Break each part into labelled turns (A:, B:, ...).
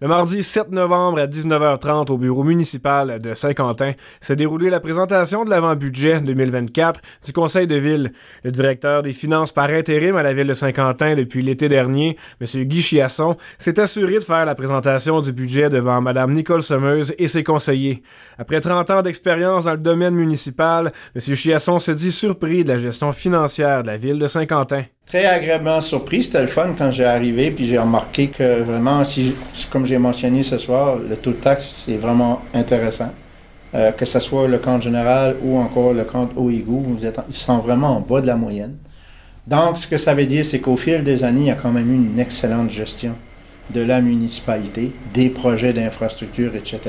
A: Le mardi 7 novembre à 19h30 au bureau municipal de Saint-Quentin s'est déroulée la présentation de l'avant-budget 2024 du Conseil de ville. Le directeur des finances par intérim à la ville de Saint-Quentin depuis l'été dernier, M. Guy Chiasson, s'est assuré de faire la présentation du budget devant Mme Nicole Sommeuse et ses conseillers. Après 30 ans d'expérience dans le domaine municipal, M. Chiasson se dit surpris de la gestion financière de la ville de Saint-Quentin.
B: Très agréablement surpris. C'était le fun quand j'ai arrivé, puis j'ai remarqué que vraiment, si, comme j'ai mentionné ce soir, le taux de taxe, c'est vraiment intéressant. Euh, que ce soit le compte général ou encore le compte OIGU, vous êtes, ils sont vraiment en bas de la moyenne. Donc, ce que ça veut dire, c'est qu'au fil des années, il y a quand même eu une excellente gestion de la municipalité, des projets d'infrastructure, etc.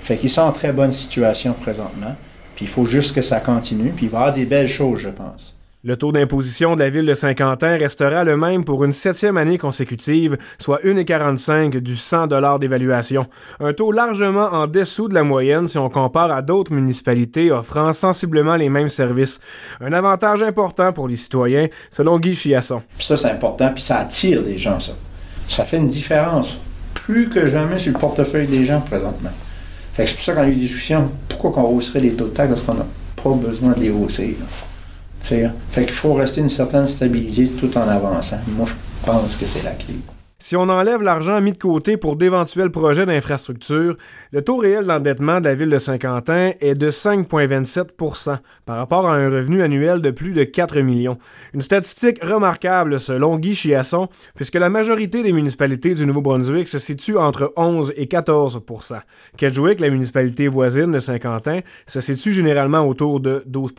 B: Fait qu'ils sont en très bonne situation présentement. Puis il faut juste que ça continue, puis il va y avoir des belles choses, je pense.
A: Le taux d'imposition de la ville de Saint-Quentin restera le même pour une septième année consécutive, soit 1,45 du 100 d'évaluation. Un taux largement en dessous de la moyenne si on compare à d'autres municipalités offrant sensiblement les mêmes services. Un avantage important pour les citoyens, selon Guy Chiasson.
B: Ça, c'est important, puis ça attire des gens, ça. Ça fait une différence plus que jamais sur le portefeuille des gens présentement. C'est pour ça qu'on a eu des discussions, pourquoi qu'on hausserait les taux de taxes qu'on n'a pas besoin de les hausser. Fait qu'il faut rester une certaine stabilité tout en avançant. Moi, je pense que c'est la clé.
A: Si on enlève l'argent mis de côté pour d'éventuels projets d'infrastructure, le taux réel d'endettement de la ville de Saint-Quentin est de 5,27% par rapport à un revenu annuel de plus de 4 millions. Une statistique remarquable selon Guy Chiasson, puisque la majorité des municipalités du Nouveau-Brunswick se situe entre 11 et 14% Kedgewick, la municipalité voisine de Saint-Quentin, se situe généralement autour de 12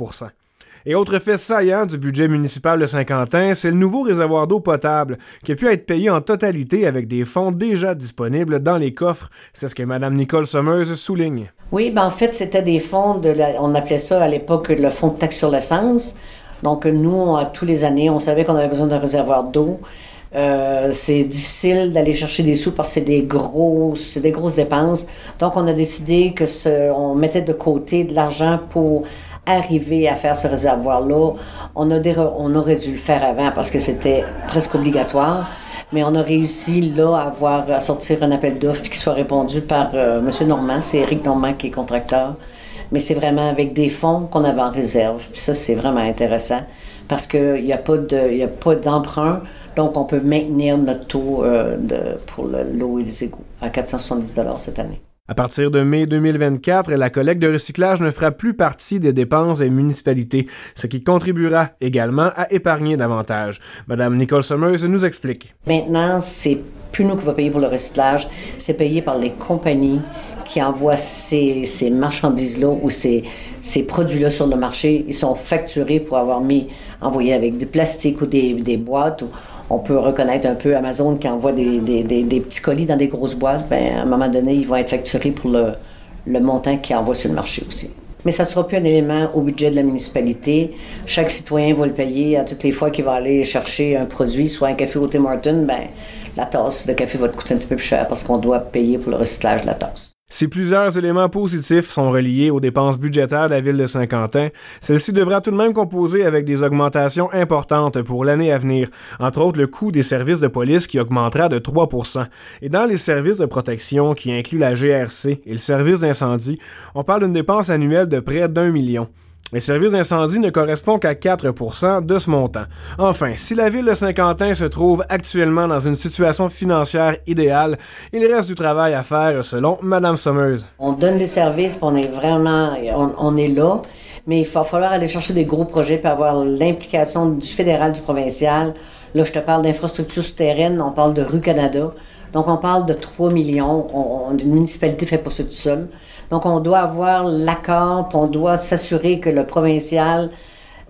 A: et autre fait saillant du budget municipal de Saint-Quentin, c'est le nouveau réservoir d'eau potable qui a pu être payé en totalité avec des fonds déjà disponibles dans les coffres. C'est ce que Mme Nicole Sommeuse souligne.
C: Oui, ben en fait, c'était des fonds de on appelait ça à l'époque le fonds de taxe sur l'essence. Donc nous, tous les années, on savait qu'on avait besoin d'un réservoir d'eau. Euh, c'est difficile d'aller chercher des sous parce que c'est des grosses, des grosses dépenses. Donc, on a décidé que on mettait de côté de l'argent pour arriver à faire ce réservoir-là. On, a on aurait dû le faire avant parce que c'était presque obligatoire. Mais on a réussi là à, avoir, à sortir un appel d'offres qui soit répondu par euh, M. Normand. C'est Éric Normand qui est contracteur. Mais c'est vraiment avec des fonds qu'on avait en réserve. Puis ça, c'est vraiment intéressant parce qu'il n'y a pas d'emprunt. donc, on peut maintenir notre taux euh, de, pour l'eau et les égouts à 470 cette année.
A: À partir de mai 2024, la collecte de recyclage ne fera plus partie des dépenses des municipalités, ce qui contribuera également à épargner davantage. Madame Nicole Sommeuse nous explique.
C: Maintenant, c'est plus nous qui va payer pour le recyclage, c'est payé par les compagnies qui envoient ces, marchandises-là ou ces, ces produits-là sur le marché. Ils sont facturés pour avoir mis, envoyé avec du plastique ou des, des boîtes. Ou, on peut reconnaître un peu Amazon qui envoie des, petits colis dans des grosses boîtes. Ben, à un moment donné, ils vont être facturés pour le, montant qu'ils envoient sur le marché aussi. Mais ça ne sera plus un élément au budget de la municipalité. Chaque citoyen va le payer à toutes les fois qu'il va aller chercher un produit, soit un café au Tim Hortons, ben, la tasse de café va te coûter un petit peu plus cher parce qu'on doit payer pour le recyclage de la tasse.
A: Si plusieurs éléments positifs sont reliés aux dépenses budgétaires de la ville de Saint-Quentin, celle-ci devra tout de même composer avec des augmentations importantes pour l'année à venir, entre autres le coût des services de police qui augmentera de 3% et dans les services de protection qui incluent la GRC et le service d'incendie, on parle d'une dépense annuelle de près d'un million. Les services d'incendie ne correspondent qu'à 4% de ce montant. Enfin, si la ville de Saint-Quentin se trouve actuellement dans une situation financière idéale, il reste du travail à faire selon Mme Sommeuse.
C: On donne des services, on est vraiment, on, est là, mais il va falloir aller chercher des gros projets pour avoir l'implication du fédéral, du provincial. Là, je te parle d'infrastructures souterraines, on parle de rue Canada. Donc, on parle de 3 millions. On, une municipalité fait pas ça tout seul. Donc, on doit avoir l'accord, on doit s'assurer que le provincial,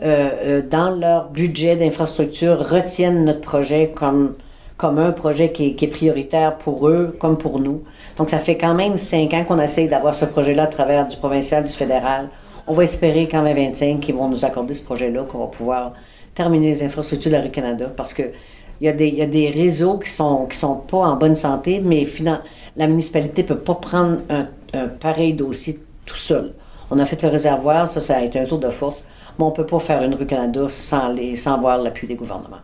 C: euh, euh, dans leur budget d'infrastructure, retienne notre projet comme, un projet qui est, prioritaire pour eux comme pour nous. Donc, ça fait quand même cinq ans qu'on essaye d'avoir ce projet-là à travers du provincial, du fédéral. On va espérer qu'en 2025, ils vont nous accorder ce projet-là, qu'on va pouvoir terminer les infrastructures de la rue Canada parce que il y, a des, réseaux qui sont, sont pas en bonne santé, mais la municipalité peut pas prendre un, pareil dossier tout seul. On a fait le réservoir, ça, ça a été un tour de force, mais on peut pas faire une rue Canada sans, les, sans avoir l'appui des gouvernements.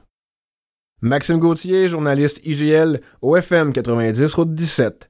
A: Maxime Gauthier, journaliste IGL, OFM 90, route 17.